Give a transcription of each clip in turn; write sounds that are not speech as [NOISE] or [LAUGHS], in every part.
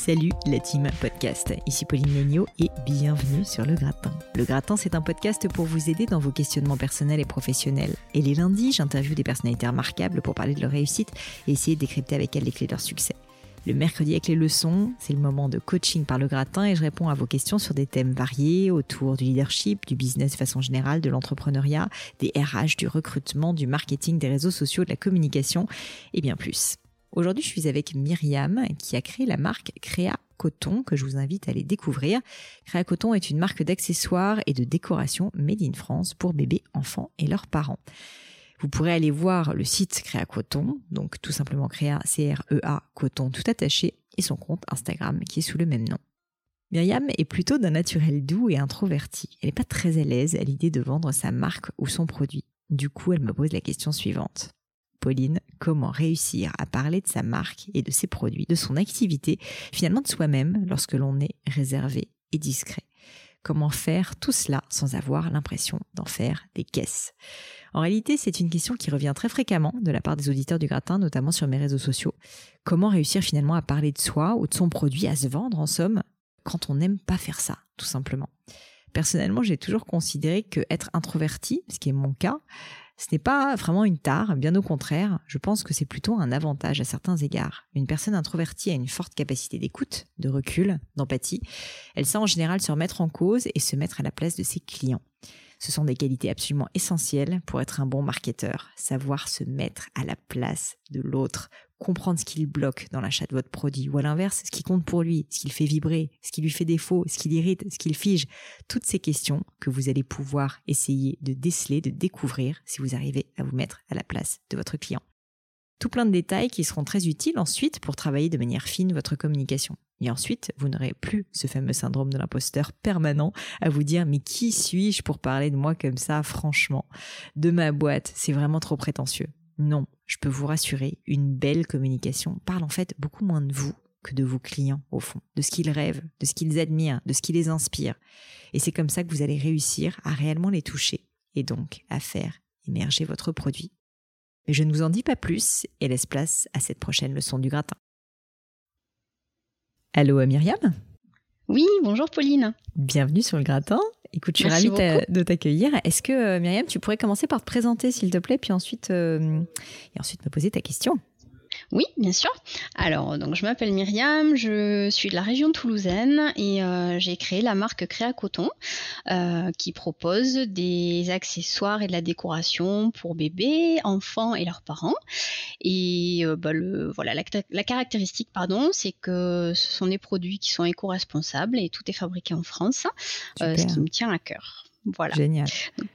Salut la team podcast, ici Pauline Legnaud et bienvenue sur Le Gratin. Le Gratin, c'est un podcast pour vous aider dans vos questionnements personnels et professionnels. Et les lundis, j'interviewe des personnalités remarquables pour parler de leur réussite et essayer de décrypter avec elles les clés de leur succès. Le mercredi avec les leçons, c'est le moment de coaching par le gratin et je réponds à vos questions sur des thèmes variés autour du leadership, du business de façon générale, de l'entrepreneuriat, des RH, du recrutement, du marketing, des réseaux sociaux, de la communication et bien plus. Aujourd'hui, je suis avec Myriam qui a créé la marque Créa Coton que je vous invite à aller découvrir. Créa Coton est une marque d'accessoires et de décoration made in France pour bébés, enfants et leurs parents. Vous pourrez aller voir le site Créa Coton, donc tout simplement Créa C-R-E-A Coton tout attaché et son compte Instagram qui est sous le même nom. Myriam est plutôt d'un naturel doux et introverti. Elle n'est pas très à l'aise à l'idée de vendre sa marque ou son produit. Du coup, elle me pose la question suivante. Pauline, comment réussir à parler de sa marque et de ses produits, de son activité, finalement de soi-même lorsque l'on est réservé et discret. Comment faire tout cela sans avoir l'impression d'en faire des caisses? En réalité, c'est une question qui revient très fréquemment de la part des auditeurs du gratin, notamment sur mes réseaux sociaux. Comment réussir finalement à parler de soi ou de son produit, à se vendre en somme, quand on n'aime pas faire ça, tout simplement? Personnellement, j'ai toujours considéré que être introverti, ce qui est mon cas, ce n'est pas vraiment une tare, bien au contraire, je pense que c'est plutôt un avantage à certains égards. Une personne introvertie a une forte capacité d'écoute, de recul, d'empathie. Elle sait en général se remettre en cause et se mettre à la place de ses clients. Ce sont des qualités absolument essentielles pour être un bon marketeur, savoir se mettre à la place de l'autre, comprendre ce qu'il bloque dans l'achat de votre produit, ou à l'inverse, ce qui compte pour lui, ce qu'il fait vibrer, ce qui lui fait défaut, ce qui l'irrite, ce qu'il fige. Toutes ces questions que vous allez pouvoir essayer de déceler, de découvrir si vous arrivez à vous mettre à la place de votre client. Tout plein de détails qui seront très utiles ensuite pour travailler de manière fine votre communication. Et ensuite, vous n'aurez plus ce fameux syndrome de l'imposteur permanent à vous dire mais qui suis-je pour parler de moi comme ça franchement? De ma boîte, c'est vraiment trop prétentieux. Non, je peux vous rassurer, une belle communication parle en fait beaucoup moins de vous que de vos clients au fond, de ce qu'ils rêvent, de ce qu'ils admirent, de ce qui les inspire. Et c'est comme ça que vous allez réussir à réellement les toucher et donc à faire émerger votre produit. Mais je ne vous en dis pas plus et laisse place à cette prochaine leçon du gratin. Allô Myriam? Oui, bonjour Pauline. Bienvenue sur le gratin. Écoute, je suis ravie de t'accueillir. Est-ce que, euh, Myriam, tu pourrais commencer par te présenter, s'il te plaît, puis ensuite, euh, et ensuite me poser ta question? Oui, bien sûr. Alors, donc, je m'appelle Myriam, je suis de la région toulousaine et euh, j'ai créé la marque Créa Coton euh, qui propose des accessoires et de la décoration pour bébés, enfants et leurs parents. Et euh, bah, le, voilà, la, caractéristique, pardon, c'est que ce sont des produits qui sont éco-responsables et tout est fabriqué en France, ce qui me tient à cœur. Voilà. Génial. Donc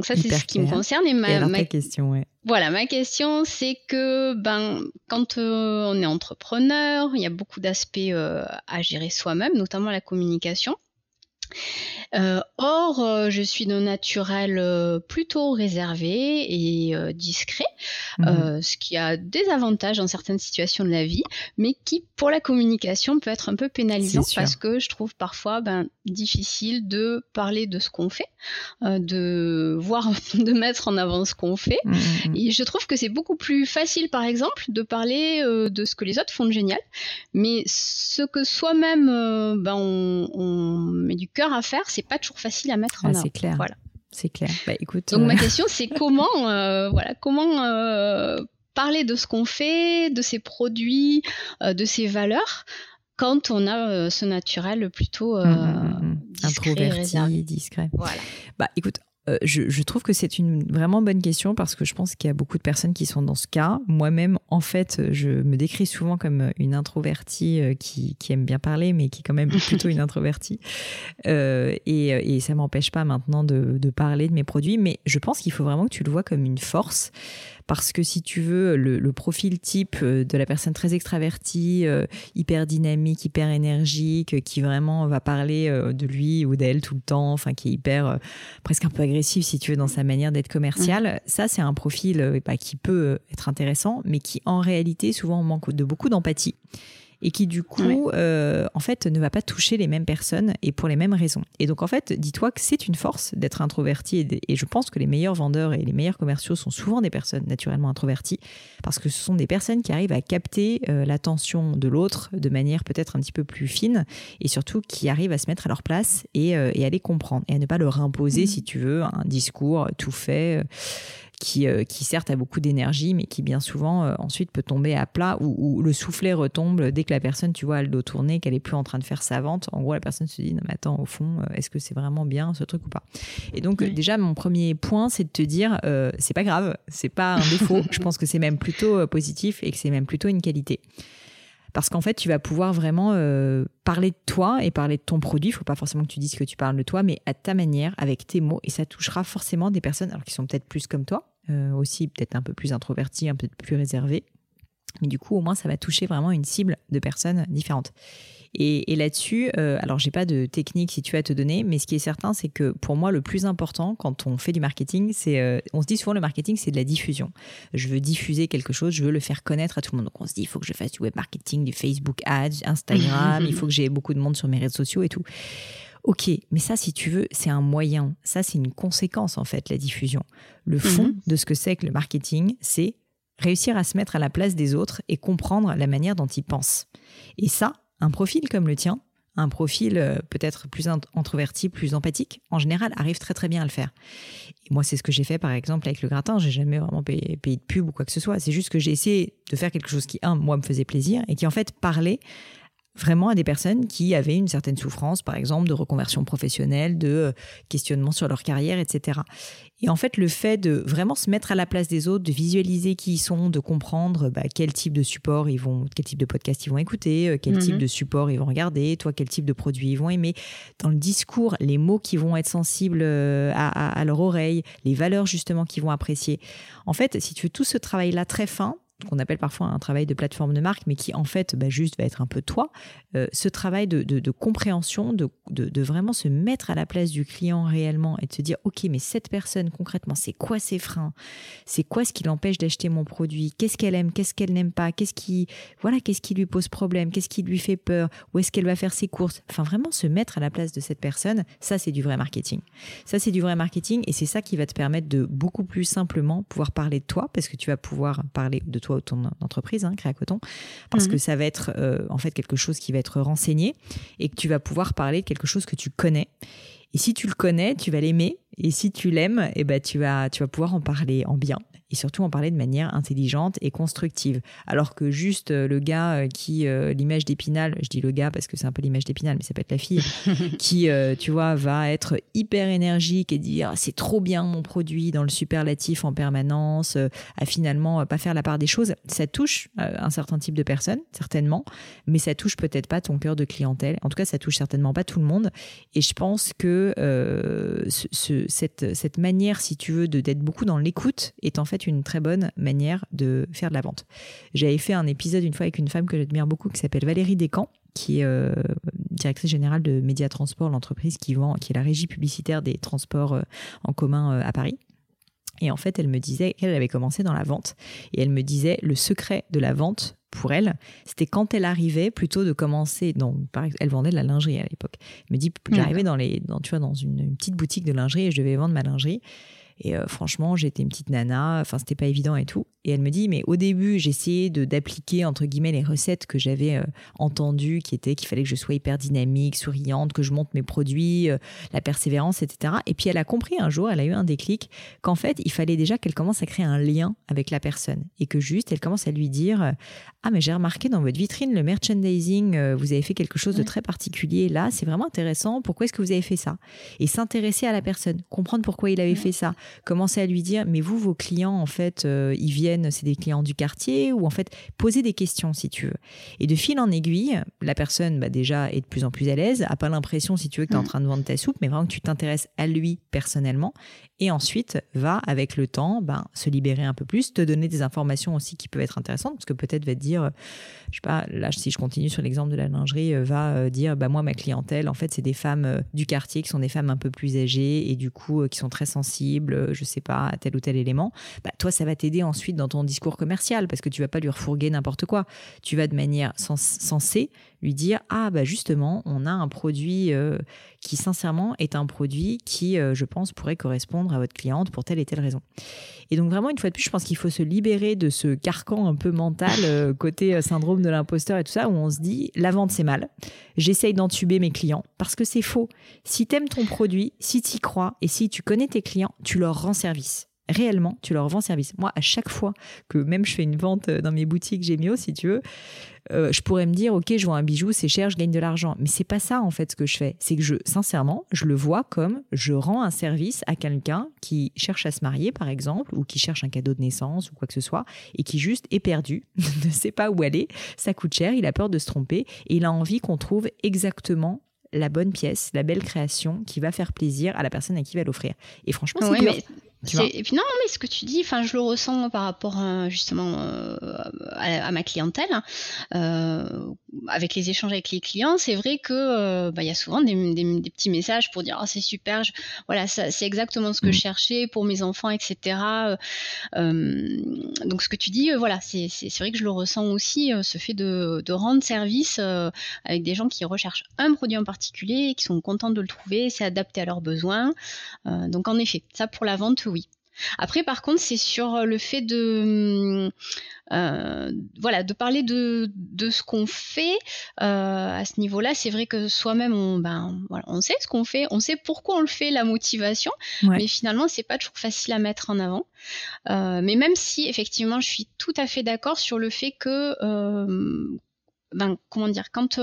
ça, c'est ce qui me concerne. Et ma, question, Voilà, ma question, c'est que ben, quand euh, on est entrepreneur, il y a beaucoup d'aspects euh, à gérer soi-même, notamment la communication. Euh, or, euh, je suis de naturel euh, plutôt réservé et discret, mhm. ce qui a des avantages dans certaines situations de la vie, mais qui, pour la communication, peut être un peu pénalisant parce que je trouve parfois ben, difficile de parler de ce qu'on fait, de voir, [LAUGHS] de mettre en avant ce qu'on fait. Mhm, mhm. Et je trouve que c'est beaucoup plus facile, par exemple, de parler de ce que les autres font de génial, mais ce que soi-même ben, on, on met du cœur à faire, c'est pas toujours facile à mettre en ah, avant. C'est clair. Voilà. C'est clair. Bah, écoute, Donc ma euh, question c'est [LAUGHS] comment, euh, voilà, comment euh, parler de ce qu'on fait, de ses produits, de ses valeurs quand on a ce naturel plutôt mmh, discret, introverti, discret. Voilà. Bah écoute, euh, je, trouve que c'est une vraiment bonne question parce que je pense qu'il y a beaucoup de personnes qui sont dans ce cas. Moi-même, en fait, je me décris souvent comme une introvertie euh, qui, aime bien parler, mais qui est quand même [LAUGHS] plutôt une introvertie. Euh, et, et ça m'empêche pas maintenant de, de, parler de mes produits, mais je pense qu'il faut vraiment que tu le vois comme une force parce que si tu veux, le, profil type euh, de la personne très extravertie, euh, hyper dynamique, hyper énergique, qui vraiment va parler euh, de lui ou d'elle tout le temps, enfin qui est hyper, presque un peu agressif si tu veux dans sa manière d'être commercial, mmh. ça c'est un profil bah, qui peut être intéressant, mais qui en réalité souvent manque de beaucoup d'empathie et qui du coup, euh, en fait, ne va pas toucher les mêmes personnes et pour les mêmes raisons. Et donc en fait, dis-toi que c'est une force d'être introverti et, je pense que les meilleurs vendeurs et les meilleurs commerciaux sont souvent des personnes naturellement introverties parce que ce sont des personnes qui arrivent à capter euh, l'attention de l'autre de manière peut-être un petit peu plus fine et surtout qui arrivent à se mettre à leur place et, euh, et à les comprendre et à ne pas leur imposer, mmh. si tu veux, un discours tout fait qui, euh, qui certes a beaucoup d'énergie, mais qui bien souvent euh, ensuite peut tomber à plat ou, le soufflet retombe dès que la personne, tu vois, a le dos tourné, qu'elle est plus en train de faire sa vente. En gros, la personne se dit, non mais attends, au fond, euh, est-ce que c'est vraiment bien ce truc ou pas? Et donc déjà, mon premier point, c'est de te dire, c'est pas grave, c'est pas un défaut. [LAUGHS] Je pense que c'est même plutôt positif et que c'est même plutôt une qualité parce qu'en fait, tu vas pouvoir vraiment parler de toi et parler de ton produit. Il faut pas forcément que tu dises que tu parles de toi, mais à ta manière, avec tes mots, et ça touchera forcément des personnes alors qui sont peut-être plus comme toi, euh, aussi peut-être un peu plus introverti, un peu plus réservé. Mais du coup, au moins, ça va toucher vraiment une cible de personnes différentes. Et, là-dessus, euh, alors j'ai pas de technique si tu as à te donner, mais ce qui est certain, c'est que pour moi, le plus important quand on fait du marketing, c'est, euh, on se dit souvent le marketing, c'est de la diffusion. Je veux diffuser quelque chose, je veux le faire connaître à tout le monde. Donc on se dit, il faut que je fasse du web marketing, du Facebook Ads, Instagram, [LAUGHS] il faut que j'ai beaucoup de monde sur mes réseaux sociaux et tout. Ok, mais ça, si tu veux, c'est un moyen. Ça, c'est une conséquence, en fait, la diffusion. Le fond mhm. de ce que c'est que le marketing, c'est réussir à se mettre à la place des autres et comprendre la manière dont ils pensent. Et ça, un profil comme le tien, un profil euh, peut-être plus introverti, plus empathique, en général, arrive très très bien à le faire. Et moi, c'est ce que j'ai fait par exemple avec le gratin. J'ai jamais vraiment payé, payé, de pub ou quoi que ce soit. C'est juste que j'ai essayé de faire quelque chose qui, un, moi, me faisait plaisir et qui en fait parlait vraiment à des personnes qui avaient une certaine souffrance, par exemple, de reconversion professionnelle, de euh, questionnement sur leur carrière, etc. Et en fait, le fait de vraiment se mettre à la place des autres, de visualiser qui ils sont, de comprendre bah, quel type de support ils vont, quel type de podcast ils vont écouter, euh, quel type mhm. de support ils vont regarder, toi, quel type de produit ils vont aimer, dans le discours, les mots qui vont être sensibles euh, à, à leur oreille, les valeurs justement qu'ils vont apprécier. En fait, si tu veux tout ce travail-là très fin, qu'on appelle parfois un travail de plateforme de marque, mais qui en fait bah, juste va être un peu toi, euh, ce travail de, compréhension, de, de, vraiment se mettre à la place du client réellement et de se dire, OK, mais cette personne concrètement, c'est quoi ses freins? C'est quoi ce qui l'empêche d'acheter mon produit? Qu'est-ce qu'elle aime? Qu'est-ce qu'elle n'aime pas? Qu'est-ce qui, voilà, qu'est-ce qui lui pose problème? Qu'est-ce qui lui fait peur? Où est-ce qu'elle va faire ses courses? Enfin, vraiment se mettre à la place de cette personne, ça, c'est du vrai marketing. Ça, c'est du vrai marketing et c'est ça qui va te permettre de beaucoup plus simplement pouvoir parler de toi parce que tu vas pouvoir parler de toi ton entreprise, hein, Coton, parce que mhm. ça va être euh, en fait quelque chose qui va être renseigné et que tu vas pouvoir parler de quelque chose que tu connais. Et si tu le connais, tu vas l'aimer. Et si tu l'aimes, eh ben, tu, vas, tu vas pouvoir en parler en bien et surtout en parler de manière intelligente et constructive. Alors que juste euh, le gars euh, qui, euh, l'image d'Épinal, je dis le gars parce que c'est un peu l'image d'Épinal, mais ça peut être la fille, [LAUGHS] qui, tu vois, va être hyper énergique et dire ah, c'est trop bien mon produit dans le superlatif en permanence, à finalement pas faire la part des choses, ça touche un certain type de personnes, certainement, mais ça touche peut-être pas ton cœur de clientèle. En tout cas, ça touche certainement pas tout le monde. Et je pense que ce, cette, cette manière, si tu veux, d'être beaucoup dans l'écoute est en fait une très bonne manière de faire de la vente. J'avais fait un épisode une fois avec une femme que j'admire beaucoup qui s'appelle Valérie Descamps qui est euh, directrice générale de Média Transport, l'entreprise qui vend, qui est la régie publicitaire des transports euh, en commun euh, à Paris. Et en fait, elle me disait qu'elle avait commencé dans la vente. Et elle me disait le secret de la vente pour elle, c'était quand elle arrivait plutôt de commencer. Donc, elle vendait de la lingerie à l'époque. Elle me dit j'arrivais dans les, dans, tu vois, dans une, une, petite boutique de lingerie et je devais vendre ma lingerie. Et euh, franchement, j'étais une petite nana, enfin, c'était pas évident et tout. Et elle me dit, mais au début, j'essayais d'appliquer, entre guillemets, les recettes que j'avais euh, entendues, qui étaient qu'il fallait que je sois hyper dynamique, souriante, que je monte mes produits, euh, la persévérance, etc. Et puis, elle a compris un jour, elle a eu un déclic, qu'en fait, il fallait déjà qu'elle commence à créer un lien avec la personne. Et que juste, elle commence à lui dire, ah, mais j'ai remarqué dans votre vitrine, le merchandising, vous avez fait quelque chose de très particulier là, c'est vraiment intéressant. Pourquoi est-ce que vous avez fait ça? Et s'intéresser à la personne, comprendre pourquoi il avait fait ça, commencer à lui dire, mais vous, vos clients, en fait, euh, ils viennent, c'est des clients du quartier, ou en fait, poser des questions, si tu veux. Et de fil en aiguille, la personne, bah, déjà, est de plus en plus à l'aise, a pas l'impression, si tu veux, que tu es en mm. train de vendre ta soupe, mais vraiment que tu t'intéresses à lui personnellement, et ensuite, va, avec le temps, ben, se libérer un peu plus, te donner des informations aussi qui peuvent être intéressantes, parce que peut-être va te dire, je sais pas, là, si je continue sur l'exemple de la lingerie, euh, va euh, dire, bah, moi, ma clientèle, en fait, c'est des femmes du quartier qui sont des femmes un peu plus âgées, et du coup, qui sont très sensibles, sensible, je sais pas, tel ou tel élément, bah, toi, ça va t'aider ensuite dans ton discours commercial parce que tu vas pas lui refourguer n'importe quoi. Tu vas de manière sensée lui dire ah bah justement on a un produit euh, qui sincèrement est un produit qui euh, je pense pourrait correspondre à votre cliente pour telle et telle raison et donc vraiment une fois de plus je pense qu'il faut se libérer de ce carcan un peu mental euh, côté syndrome de l'imposteur et tout ça où on se dit la vente c'est mal. J'essaye d'entuber mes clients parce que c'est faux. Si tu aimes ton produit si tu y crois et si tu connais tes clients tu leur rends service réellement, tu leur vends service. Moi, à chaque fois que même je fais une vente dans mes boutiques Gémio, si tu veux, euh, je pourrais me dire, ok, je vois un bijou, c'est cher, je gagne de l'argent. Mais c'est pas ça en fait ce que je fais. C'est que je, sincèrement, je le vois comme je rends un service à quelqu'un qui cherche à se marier, par exemple, ou qui cherche un cadeau de naissance ou quoi que ce soit, et qui juste est perdu, [LAUGHS] ne sait pas où aller. Ça coûte cher, il a peur de se tromper, et il a envie qu'on trouve exactement la bonne pièce, la belle création qui va faire plaisir à la personne à qui il va l'offrir. Et franchement, c'est dur. Et puis non, mais ce que tu dis, enfin, je le ressens par rapport euh, justement euh, à, ma clientèle, hein. euh, avec les échanges avec les clients. C'est vrai que bah, il y a souvent des, petits messages pour dire oh, c'est super, voilà, c'est exactement ce que je mmh. cherchais pour mes enfants, etc. donc ce que tu dis, voilà, c'est vrai que je le ressens aussi, ce fait de, de rendre service avec des gens qui recherchent un produit en particulier, qui sont contents de le trouver, c'est adapté à leurs besoins. donc en effet, ça pour la vente oui. Après, par contre, c'est sur euh, le fait de, euh, voilà, de parler de, ce qu'on fait euh, à ce niveau-là. C'est vrai que soi-même, on, ben, on sait ce qu'on fait, on sait pourquoi on le fait, la motivation, mais finalement, c'est pas toujours facile à mettre en avant. mais même si, effectivement, je suis tout à fait d'accord sur le fait que, ben, comment dire, quand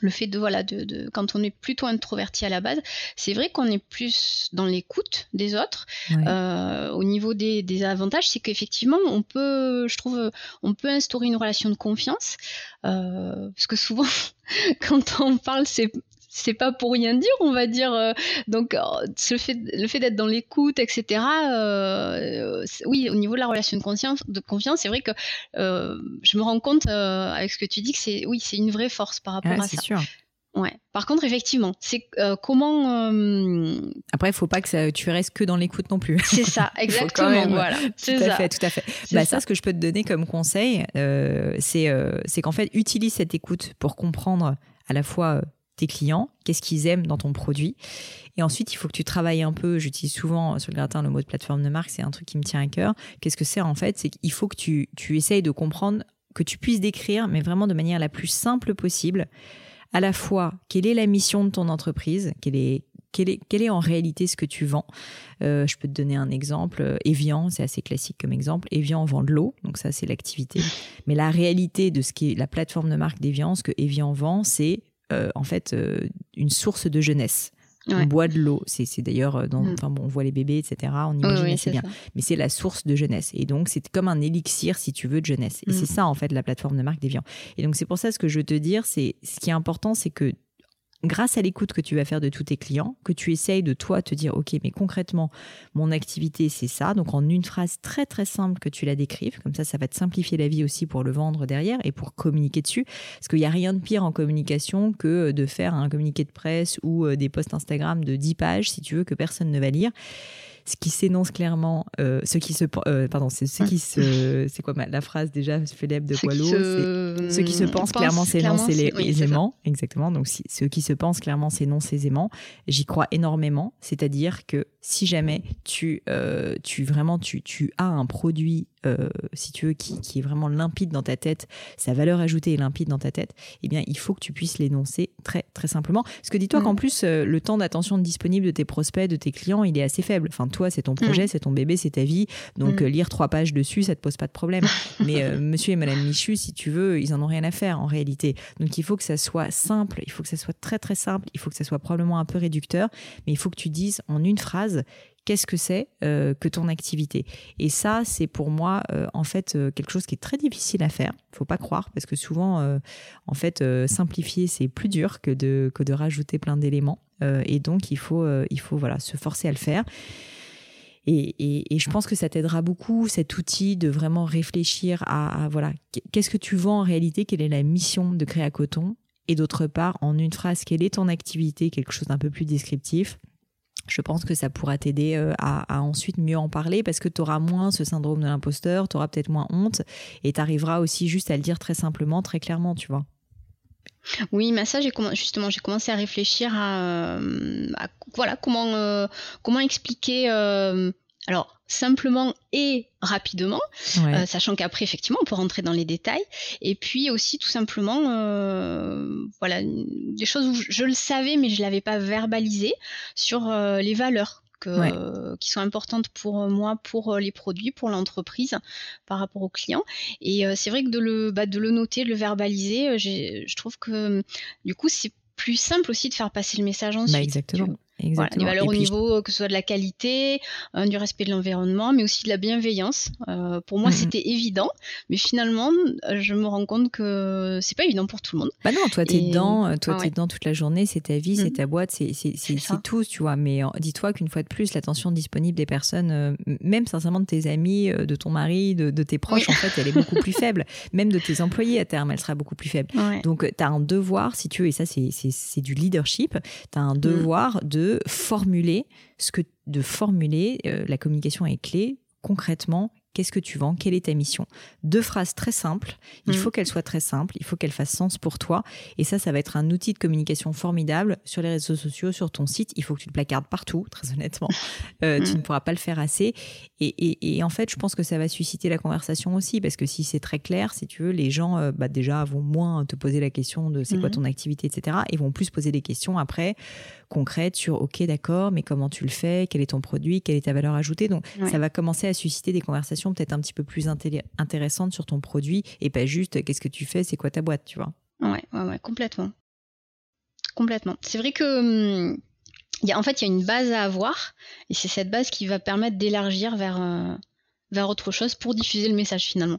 le fait de voilà de, quand on est plutôt introverti à la base c'est vrai qu'on est plus dans l'écoute des autres. Euh, au niveau des, avantages c'est qu'effectivement on peut je trouve on peut instaurer une relation de confiance euh, parce que souvent [LAUGHS] quand on parle c'est c'est pas pour rien dire, on va dire. Euh, donc, le fait, le fait d'être dans l'écoute, etc. Euh, oui, au niveau de la relation de confiance, de confiance, c'est vrai que euh, je me rends compte avec ce que tu dis que c'est, oui, c'est une vraie force par rapport à ça. Sûr. Ouais. Par contre, effectivement, c'est comment. Après, il faut pas que ça, tu restes que dans l'écoute non plus. C'est ça, [LAUGHS] exactement. voilà. Tout à fait, tout à fait. Bah, ça. ce que je peux te donner comme conseil, c'est c'est qu'en fait, utilise cette écoute pour comprendre à la fois clients, qu'est-ce qu'ils aiment dans ton produit. Et ensuite, il faut que tu travailles un peu. J'utilise souvent sur le gratin le mot de plateforme de marque, c'est un truc qui me tient à cœur. Qu'est-ce que c'est en fait? C'est qu'il faut que tu, tu essayes de comprendre, que tu puisses décrire, mais vraiment de manière la plus simple possible, à la fois quelle est la mission de ton entreprise, quelle est, quel est, est en réalité ce que tu vends euh, Je peux te donner un exemple. Evian, c'est assez classique comme exemple. Evian vend de l'eau, donc ça c'est l'activité. Mais la réalité de ce qui est la plateforme de marque d'Evian, ce que Evian vend, c'est euh, en fait euh, une source de jeunesse. On boit de l'eau. C'est d'ailleurs, euh, dans, mm. enfin bon, on voit les bébés, etc. On imagine c'est bien. Mais c'est la source de jeunesse. Et donc, c'est comme un élixir, si tu veux, de jeunesse. Et c'est mm. ça, en fait, la plateforme de marque d'Evian. Et donc, c'est pour ça, ce que je veux te dire, c'est ce qui est important, c'est que grâce à l'écoute que tu vas faire de tous tes clients, que tu essayes de toi te dire, OK, mais concrètement, mon activité, c'est ça. Donc, en une phrase très, très simple que tu la décrives. Comme ça, ça va te simplifier la vie aussi pour le vendre derrière et pour communiquer dessus. Parce qu'il n'y a rien de pire en communication que de faire un communiqué de presse ou euh, des posts Instagram de 10 pages, si tu veux, que personne ne va lire ce qui s'énonce clairement, euh, ce qui se, euh, pardon, c'est ce qui se, c'est quoi la phrase déjà Philippe de Boileau Ce qui se pense, clairement s'énonce aisément, exactement. Donc ce qui se pense clairement s'énonce aisément. J'y crois énormément, c'est-à-dire que si jamais tu, euh, tu vraiment tu, tu as un produit euh, si tu veux, qui, qui, est vraiment limpide dans ta tête, sa valeur ajoutée est limpide dans ta tête, eh bien, il faut que tu puisses l'énoncer très, très simplement. Parce que dis-toi mm. qu'en plus, euh, le temps d'attention disponible de tes prospects, de tes clients, il est assez faible. Enfin, toi, c'est ton projet, mm. c'est ton bébé, c'est ta vie. Donc, mm. lire trois pages dessus, ça te pose pas de problème. [LAUGHS] Mais monsieur et madame Michu, si tu veux, ils en ont rien à faire en réalité. Donc, il faut que ça soit simple, il faut que ça soit très, très simple, il faut que ça soit probablement un peu réducteur, mais il faut que tu dises en une phrase qu'est-ce que c'est euh, que ton activité. Et ça, c'est pour moi, euh, en fait, euh, quelque chose qui est très difficile à faire. Faut pas croire, parce que souvent, en fait, simplifier, c'est plus dur que de, que de rajouter plein d'éléments. et donc, il faut, il faut voilà, se forcer à le faire. Et, et, je pense que ça t'aidera beaucoup, cet outil, de vraiment réfléchir à, à voilà, qu'est-ce que tu vends en réalité, quelle est la mission de Créa Coton, et d'autre part, en une phrase, quelle est ton activité, quelque chose d'un peu plus descriptif je pense que ça pourra t'aider euh, à, ensuite mieux en parler parce que tu auras moins ce syndrome de l'imposteur, tu auras peut-être moins honte et tu arriveras aussi juste à le dire très simplement, très clairement, tu vois. Oui, mais ça, j'ai justement, j'ai commencé à réfléchir à, euh, voilà comment euh, comment expliquer. alors simplement et rapidement, euh, sachant qu'après effectivement on peut rentrer dans les détails, et puis aussi tout simplement, euh, voilà, des choses où je, le savais mais je l'avais pas verbalisé sur euh, les valeurs. qui sont importantes pour moi, pour les produits, pour l'entreprise, par rapport aux clients. Et c'est vrai que de le, bah, de le noter, de le verbaliser, je trouve que du coup c'est plus simple aussi de faire passer le message ensuite. Bah exactement. Voilà, des valeurs au niveau que ce soit de la qualité, euh, du respect de l'environnement, mais aussi de la bienveillance. Euh, pour moi, c'était évident, mais finalement, euh, je me rends compte que c'est pas évident pour tout le monde. Bah non, toi, t'es es dedans, toi, t'es dedans toute la journée, c'est ta vie, c'est mm. ta boîte, c'est tout, tu vois. Mais dis-toi qu'une fois de plus, l'attention disponible des personnes, même sincèrement de tes amis, de ton mari, de, tes proches, en fait, elle est beaucoup plus faible. [LAUGHS] Même de tes employés à terme, elle sera beaucoup plus faible. Donc, tu as un devoir, si tu veux, et ça, c'est du leadership, tu as un mm. devoir de formuler ce que de formuler euh, la communication est clé concrètement Qu'est-ce que tu vends? Quelle est ta mission? Deux phrases très simples. Il mm. faut qu'elles soient très simples. Il faut qu'elles fassent sens pour toi. Et ça, ça va être un outil de communication formidable sur les réseaux sociaux, sur ton site. Il faut que tu le placardes partout, très honnêtement. Euh, tu mm. ne pourras pas le faire assez. Et, en fait, je pense que ça va susciter la conversation aussi. Parce que si c'est très clair, si tu veux, les gens, euh, bah, déjà, vont moins te poser la question de c'est quoi mm. ton activité, etc. Et vont plus poser des questions après concrètes sur OK, d'accord, mais comment tu le fais Quel est ton produit Quelle est ta valeur ajoutée Donc, ça va commencer à susciter des conversations peut-être un petit peu plus intéressante sur ton produit et pas juste qu'est-ce que tu fais, c'est quoi ta boîte, tu vois. Ouais, ouais, ouais, complètement. Complètement. C'est vrai que. Il y a, en fait, il y a une base à avoir, et c'est cette base qui va permettre d'élargir vers, euh, vers autre chose pour diffuser le message finalement.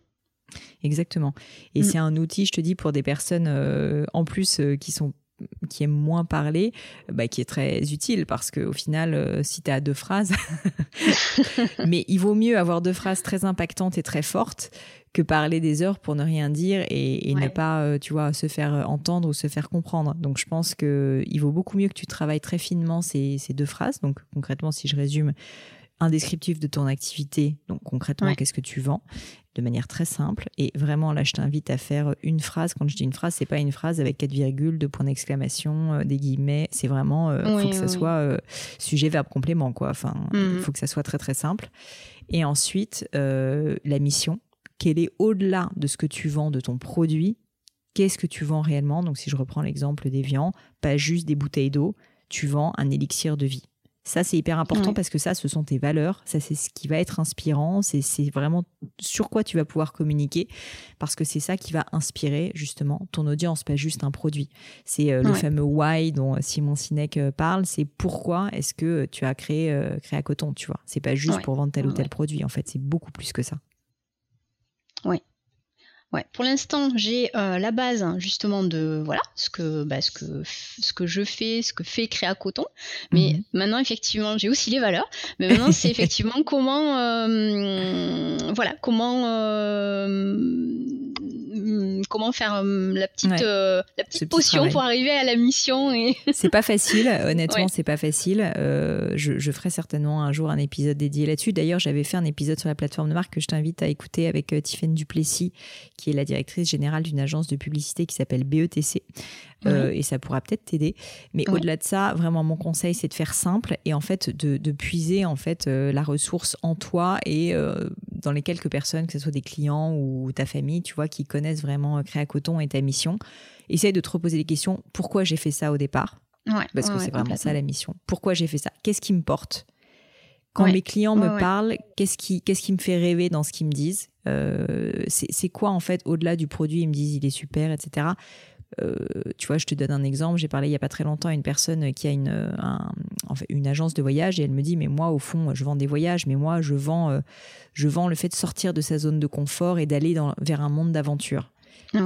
Exactement. Et mm. c'est un outil, je te dis, pour des personnes euh, en plus euh, qui sont qui aime moins parler, bah, qui est très utile parce qu'au final, euh, si tu as deux phrases, [LAUGHS] mais il vaut mieux avoir deux phrases très impactantes et très fortes que parler des heures pour ne rien dire et, ne pas, euh, tu vois, se faire entendre ou se faire comprendre. Donc, je pense qu'il vaut beaucoup mieux que tu travailles très finement ces, ces deux phrases. Donc, concrètement, si je résume, un descriptif de ton activité, donc concrètement, qu'est-ce que tu vends, de manière très simple. Et vraiment, là, je t'invite à faire une phrase. Quand je dis une phrase, c'est pas une phrase avec quatre virgules, deux points d'exclamation, euh, des guillemets. C'est vraiment, il euh, faut que ça soit euh, sujet, verbe, complément, quoi. Enfin, il mhm. faut que ça soit très, très simple. Et ensuite, la mission. Quelle est au-delà de ce que tu vends de ton produit? Qu'est-ce que tu vends réellement? Donc, si je reprends l'exemple des viands, pas juste des bouteilles d'eau, tu vends un élixir de vie. Ça, c'est hyper important parce que ça, ce sont tes valeurs. Ça, c'est ce qui va être inspirant. C'est vraiment sur quoi tu vas pouvoir communiquer parce que c'est ça qui va inspirer justement ton audience, pas juste un produit. C'est euh, le fameux why dont Simon Sinek euh, parle. C'est pourquoi est-ce que tu as créé, euh, créé à coton, tu vois? C'est pas juste pour vendre tel ou tel produit. En fait, c'est beaucoup plus que ça. Oui. Ouais, pour l'instant, j'ai euh, la base justement de voilà ce que bah, ce que ce que je fais, ce que fait Créa Coton. Mais mhm. maintenant, effectivement, j'ai aussi les valeurs. Mais maintenant, c'est [LAUGHS] effectivement comment euh, voilà comment euh, comment faire la petite, la petite potion pour arriver à la mission. Et... [LAUGHS] c'est pas facile, honnêtement, c'est pas facile. Je, ferai certainement un jour un épisode dédié là-dessus. D'ailleurs, j'avais fait un épisode sur la plateforme de marque que je t'invite à écouter avec Tiffaine Duplessis, qui est la directrice générale d'une agence de publicité qui s'appelle BETC. et ça pourra peut-être t'aider. Mais au-delà de ça, vraiment, mon conseil, c'est de faire simple et en fait de, puiser en fait la ressource en toi et dans les quelques personnes, que ce soit des clients ou ta famille, tu vois, qui connaissent vraiment euh, Créa Coton et ta mission. Essaye de te reposer les questions. Pourquoi j'ai fait ça au départ? Parce que c'est vraiment ça la mission. Pourquoi j'ai fait ça? Qu'est-ce qui me porte? Quand mes clients me parlent, qu'est-ce qui, qu'est-ce qui me fait rêver dans ce qu'ils me disent? euh, c'est, quoi en fait au-delà du produit? Ils me disent il est super, etc. Euh, tu vois, je te donne un exemple. J'ai parlé il y a pas très longtemps à une personne qui a une, en fait, une agence de voyage et elle me dit mais moi au fond je vends des voyages, mais moi je vends, euh, je vends le fait de sortir de sa zone de confort et d'aller vers un monde d'aventure.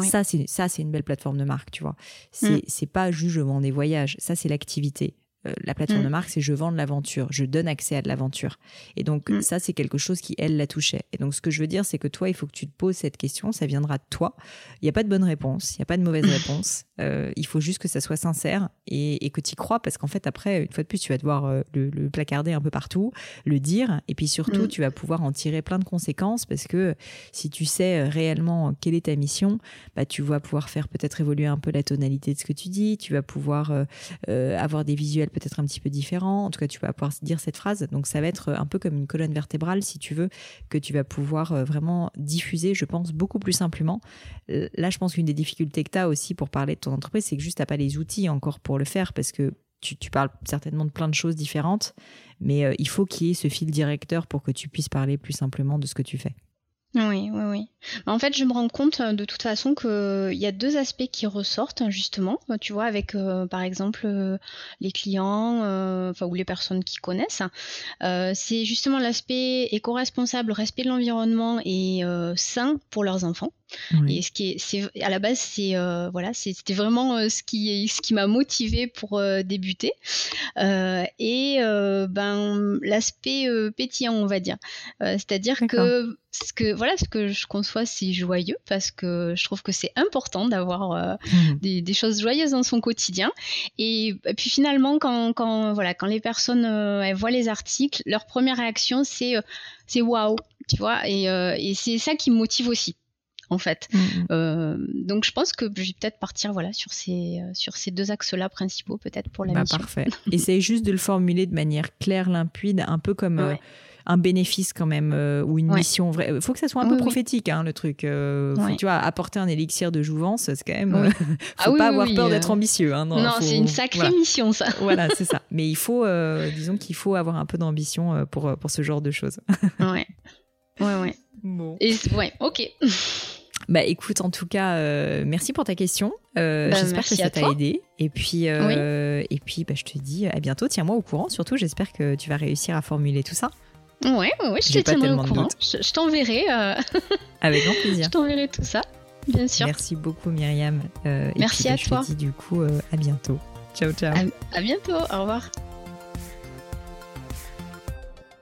Ça, c'est ça, c'est une belle plateforme de marque, tu vois. C'est mm. c'est pas juste je vends des voyages. Ça, c'est l'activité. Euh, la plateforme Mm. de marque, c'est je vends de l'aventure, je donne accès à de l'aventure. Et donc, Mm. ça, c'est quelque chose qui, elle, la touchait. Et donc, ce que je veux dire, c'est que toi, il faut que tu te poses cette question, ça viendra de toi. Il n'y a pas de bonne réponse, il n'y a pas de mauvaise [LAUGHS] réponse. Euh, il faut juste que ça soit sincère et, et que tu y crois, parce qu'en fait, après, une fois de plus, tu vas devoir euh, le, le placarder un peu partout, le dire, et puis surtout, Mm. tu vas pouvoir en tirer plein de conséquences, parce que si tu sais réellement quelle est ta mission, bah, tu vas pouvoir faire peut-être évoluer un peu la tonalité de ce que tu dis, tu vas pouvoir avoir des visuels peut-être un petit peu différents. En tout cas, tu vas pouvoir dire cette phrase. Donc, ça va être un peu comme une colonne vertébrale, si tu veux, que tu vas pouvoir euh, vraiment diffuser, je pense, beaucoup plus simplement. Euh, Là, je pense qu'une des difficultés que tu as aussi pour parler de ton entreprise, c'est que juste, tu pas les outils encore pour le faire parce que tu, tu parles certainement de plein de choses différentes, mais euh, il faut qu'il y ait ce fil directeur pour que tu puisses parler plus simplement de ce que tu fais. Oui, oui, oui. Bah, En fait, je me rends compte euh, de toute façon qu'il y a deux aspects qui ressortent, hein, justement. Euh, Tu vois, avec, euh, par exemple, euh, les clients, euh, ou les personnes qui connaissent. Euh, c'est justement l'aspect éco-responsable, respect de l'environnement et euh, sain pour leurs enfants. Et ce qui est, c'est à la base, c'est euh, voilà, c'était vraiment euh, ce qui ce qui m'a motivé pour euh, débuter. Et ben l'aspect pétillant, on va dire. C'est-à-dire que ce que voilà, ce que je conçois, c'est joyeux parce que je trouve que c'est important d'avoir euh, Mhm. des, des choses joyeuses dans son quotidien. Et, et puis finalement, quand, quand voilà, quand les personnes euh, elles voient les articles, leur première réaction c'est euh, c'est waouh, tu vois. Et, et c'est ça qui me motive aussi en fait. Mhm. Euh, donc je pense que je vais peut-être partir voilà sur ces euh, sur ces deux axes-là principaux peut-être pour la Bah, mission. parfait. [LAUGHS] Essaye juste de le formuler de manière claire, limpide, un peu comme euh, un bénéfice quand même euh, ou une Ouais. mission vraie. Il faut que ça soit un Oui, peu oui. prophétique, hein, le truc. Euh, faut, tu vois, apporter un élixir de jouvence, c'est quand même. Oui. euh, [LAUGHS] Ah faut oui, pas avoir peur d'être ambitieux. Hein, non, Non, faut- c'est une sacrée voilà. mission ça. [LAUGHS] Voilà, c'est ça. Mais il faut, disons qu'il faut avoir un peu d'ambition pour, pour ce genre de choses. ouais. Ouais, ouais. Bon. Et ouais, ok. Bah écoute, en tout cas, euh, merci pour ta question. Euh, Bah, j'espère que ça t'a aidé. Et puis, euh, et puis bah, je te dis à bientôt. Tiens-moi au courant. Surtout, j'espère que tu vas réussir à formuler tout ça. Ouais, ouais, je te tiendrai au courant. Je, je t'enverrai, [LAUGHS] Avec grand plaisir. je t'enverrai tout ça, bien sûr. Merci beaucoup Myriam. Et Merci puis, bah, à je toi. te dis du coup à bientôt. Ciao ciao. À, à bientôt. Au revoir.